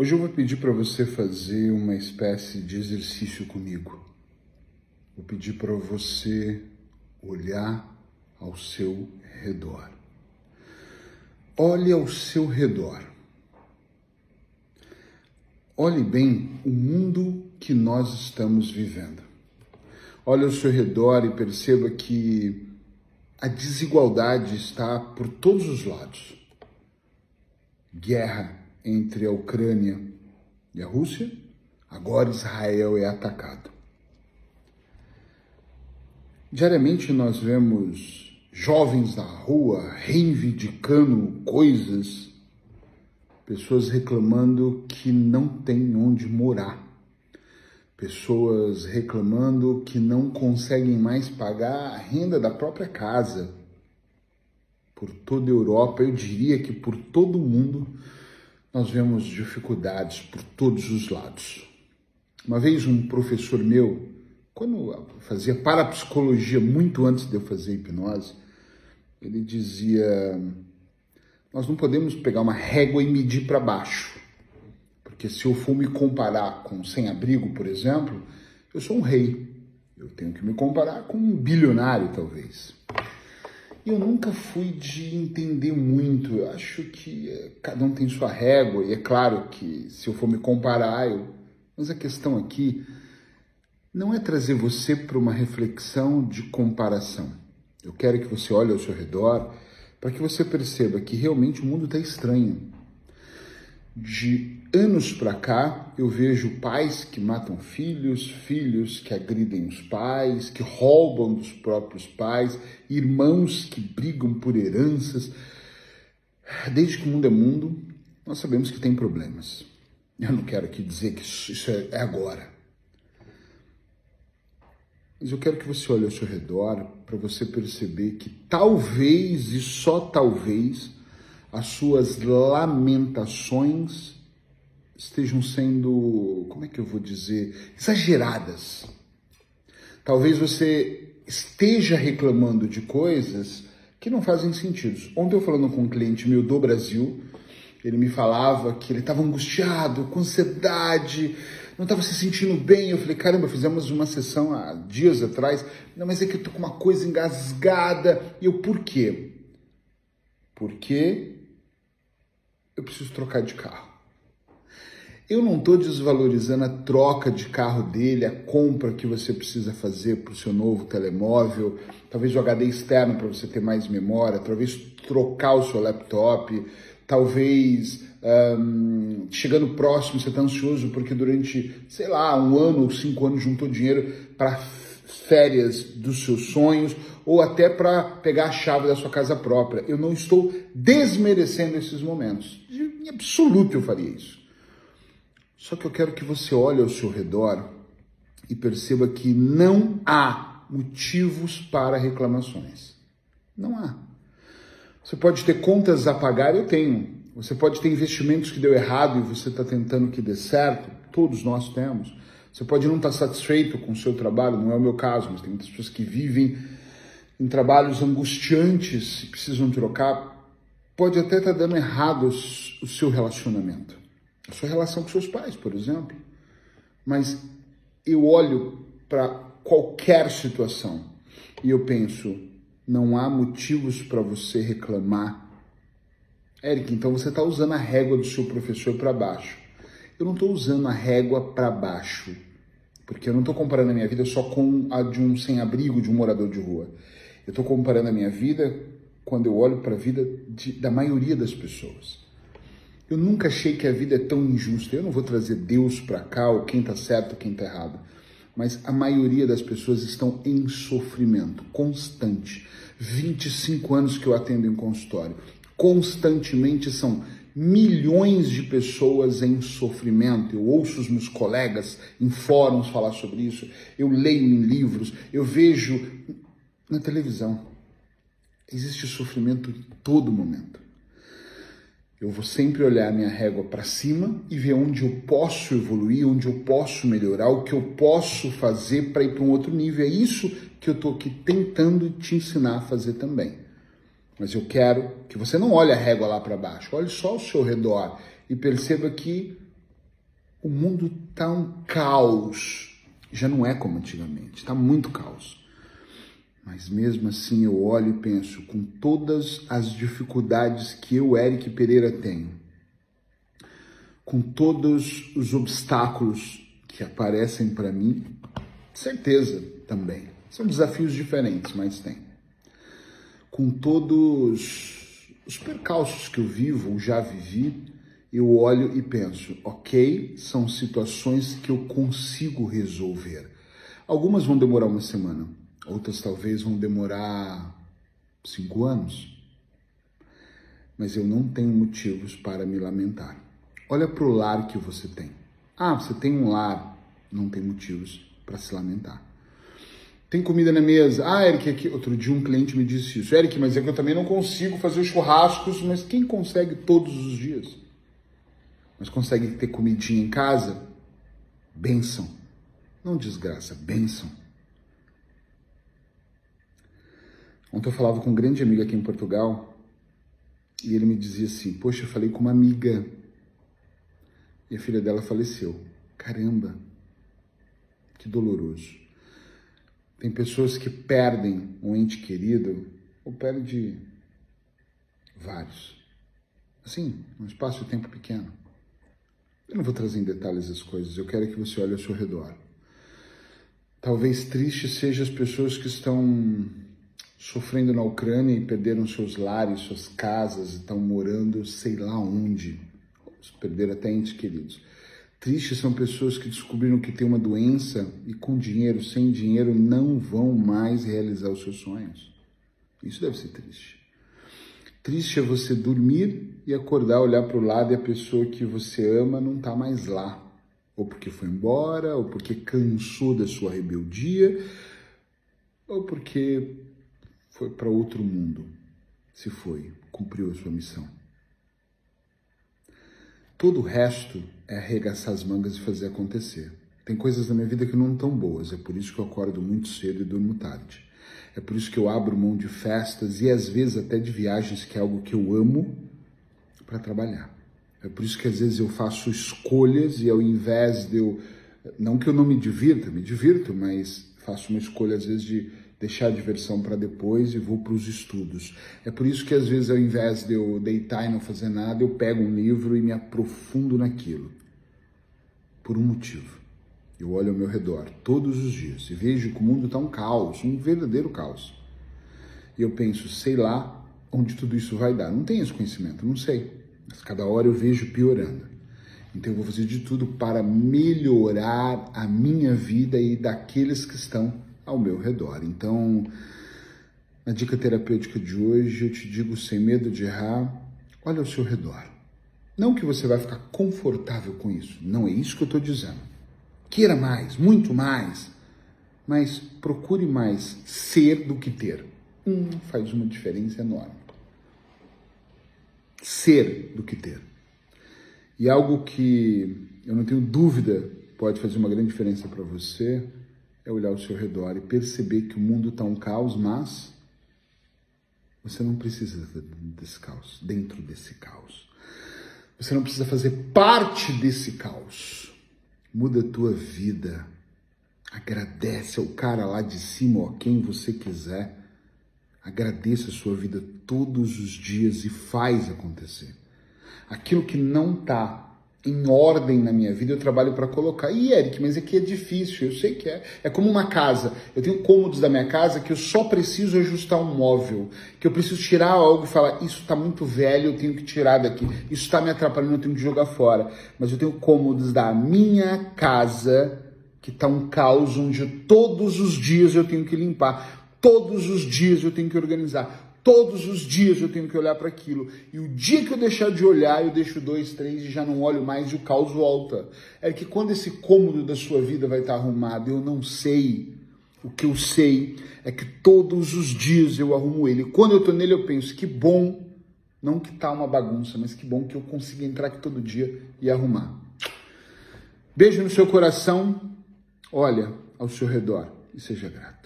Hoje eu vou pedir para você fazer uma espécie de exercício comigo. Vou pedir para você olhar ao seu redor. Olhe ao seu redor. Olhe bem o mundo que nós estamos vivendo. Olhe ao seu redor e perceba que a desigualdade está por todos os lados. Guerra entre a Ucrânia e a Rússia, agora Israel é atacado. Diariamente nós vemos jovens na rua reivindicando coisas, pessoas reclamando que não tem onde morar, pessoas reclamando que não conseguem mais pagar a renda da própria casa. Por toda a Europa, eu diria que por todo o mundo, nós vemos dificuldades por todos os lados. Uma vez um professor meu, quando fazia parapsicologia muito antes de eu fazer hipnose, ele dizia: Nós não podemos pegar uma régua e medir para baixo. Porque se eu for me comparar com sem-abrigo, por exemplo, eu sou um rei. Eu tenho que me comparar com um bilionário, talvez eu nunca fui de entender muito. Eu acho que é, cada um tem sua régua, e é claro que se eu for me comparar, eu... mas a questão aqui não é trazer você para uma reflexão de comparação. Eu quero que você olhe ao seu redor para que você perceba que realmente o mundo está estranho. De anos para cá, eu vejo pais que matam filhos, filhos que agridem os pais, que roubam dos próprios pais, irmãos que brigam por heranças. Desde que o mundo é mundo, nós sabemos que tem problemas. Eu não quero aqui dizer que isso é, é agora. Mas eu quero que você olhe ao seu redor para você perceber que talvez e só talvez as suas lamentações estejam sendo, como é que eu vou dizer, exageradas. Talvez você esteja reclamando de coisas que não fazem sentido. Ontem eu falando com um cliente meu do Brasil, ele me falava que ele estava angustiado, com ansiedade, não estava se sentindo bem. Eu falei, caramba, fizemos uma sessão há dias atrás. Não, mas é que eu tô com uma coisa engasgada. E eu, por quê? Porque eu preciso trocar de carro. Eu não estou desvalorizando a troca de carro dele, a compra que você precisa fazer para o seu novo telemóvel, talvez o HD externo para você ter mais memória, talvez trocar o seu laptop, talvez um, chegando próximo você está ansioso porque durante, sei lá, um ano ou cinco anos juntou dinheiro para férias dos seus sonhos ou até para pegar a chave da sua casa própria. Eu não estou desmerecendo esses momentos. Em absoluto eu faria isso. Só que eu quero que você olhe ao seu redor e perceba que não há motivos para reclamações. Não há. Você pode ter contas a pagar, eu tenho. Você pode ter investimentos que deu errado e você está tentando que dê certo. Todos nós temos. Você pode não estar satisfeito com o seu trabalho, não é o meu caso, mas tem muitas pessoas que vivem em trabalhos angustiantes e precisam trocar. Pode até estar dando errado o seu relacionamento a sua relação com seus pais, por exemplo. Mas eu olho para qualquer situação e eu penso, não há motivos para você reclamar. Eric, então você está usando a régua do seu professor para baixo. Eu não estou usando a régua para baixo, porque eu não estou comparando a minha vida só com a de um sem-abrigo, de um morador de rua. Eu estou comparando a minha vida quando eu olho para a vida de, da maioria das pessoas. Eu nunca achei que a vida é tão injusta. Eu não vou trazer Deus para cá, ou quem está certo, quem está errado. Mas a maioria das pessoas estão em sofrimento constante. 25 anos que eu atendo em consultório. Constantemente são milhões de pessoas em sofrimento. Eu ouço os meus colegas em fóruns falar sobre isso. Eu leio em livros. Eu vejo na televisão. Existe sofrimento em todo momento. Eu vou sempre olhar minha régua para cima e ver onde eu posso evoluir, onde eu posso melhorar, o que eu posso fazer para ir para um outro nível. É isso que eu estou aqui tentando te ensinar a fazer também. Mas eu quero que você não olhe a régua lá para baixo, olhe só ao seu redor e perceba que O mundo tá um caos. Já não é como antigamente, tá muito caos. Mas mesmo assim eu olho e penso, com todas as dificuldades que eu, Eric Pereira, tenho, com todos os obstáculos que aparecem para mim, certeza também. São desafios diferentes, mas tem. Com todos os percalços que eu vivo ou já vivi, eu olho e penso, ok, são situações que eu consigo resolver. Algumas vão demorar uma semana, outras talvez vão demorar cinco anos, mas eu não tenho motivos para me lamentar. Olha para o lar que você tem. Ah, você tem um lar, não tem motivos para se lamentar. Tem comida na mesa. Ah, Eric, aqui. outro dia um cliente me disse isso. Eric, mas é que eu também não consigo fazer churrascos, mas quem consegue todos os dias? Mas consegue ter comidinha em casa? Benção. Não desgraça, benção. Ontem eu falava com um grande amigo aqui em Portugal e ele me dizia assim: Poxa, eu falei com uma amiga e a filha dela faleceu. Caramba, que doloroso. Tem pessoas que perdem um ente querido ou perdem vários. Assim, num espaço de tempo pequeno. Eu não vou trazer em detalhes as coisas, eu quero que você olhe ao seu redor. Talvez triste sejam as pessoas que estão sofrendo na Ucrânia e perderam seus lares, suas casas, estão morando sei lá onde, perderam até entes queridos. Tristes são pessoas que descobriram que tem uma doença e com dinheiro, sem dinheiro, não vão mais realizar os seus sonhos. Isso deve ser triste. Triste é você dormir e acordar, olhar para o lado e a pessoa que você ama não está mais lá. Ou porque foi embora, ou porque cansou da sua rebeldia, ou porque foi para outro mundo. Se foi, cumpriu a sua missão. Todo o resto é arregaçar as mangas e fazer acontecer. Tem coisas na minha vida que não estão boas, é por isso que eu acordo muito cedo e durmo tarde. É por isso que eu abro mão de festas e às vezes até de viagens, que é algo que eu amo, para trabalhar. É por isso que às vezes eu faço escolhas e ao invés de eu. Não que eu não me divirta, me divirto, mas faço uma escolha às vezes de deixar a diversão para depois e vou para os estudos. É por isso que às vezes ao invés de eu deitar e não fazer nada, eu pego um livro e me aprofundo naquilo. Por um motivo. Eu olho ao meu redor todos os dias e vejo que o mundo está um caos, um verdadeiro caos. E eu penso, sei lá onde tudo isso vai dar. Não tenho esse conhecimento, não sei. Mas cada hora eu vejo piorando. Então eu vou fazer de tudo para melhorar a minha vida e daqueles que estão ao meu redor. Então, na dica terapêutica de hoje, eu te digo sem medo de errar, olha ao seu redor. Não que você vai ficar confortável com isso, não é isso que eu estou dizendo. Queira mais, muito mais, mas procure mais ser do que ter. Hum, faz uma diferença enorme. Ser do que ter. E algo que eu não tenho dúvida pode fazer uma grande diferença para você é olhar ao seu redor e perceber que o mundo está um caos, mas você não precisa desse caos, dentro desse caos. Você não precisa fazer parte desse caos. Muda a tua vida. Agradece ao cara lá de cima a quem você quiser. Agradeça a sua vida todos os dias e faz acontecer. Aquilo que não está em ordem na minha vida, eu trabalho para colocar. E Eric, mas aqui é difícil, eu sei que é. É como uma casa. Eu tenho cômodos da minha casa que eu só preciso ajustar um móvel, que eu preciso tirar algo e falar, isso está muito velho, eu tenho que tirar daqui. Isso está me atrapalhando, eu tenho que jogar fora. Mas eu tenho cômodos da minha casa que está um caos onde todos os dias eu tenho que limpar. Todos os dias eu tenho que organizar. Todos os dias eu tenho que olhar para aquilo. E o dia que eu deixar de olhar, eu deixo dois, três e já não olho mais e o caos volta. É que quando esse cômodo da sua vida vai estar arrumado, eu não sei. O que eu sei é que todos os dias eu arrumo ele. Quando eu estou nele, eu penso que bom, não que tá uma bagunça, mas que bom que eu consiga entrar aqui todo dia e arrumar. Beijo no seu coração. Olha ao seu redor e seja grato.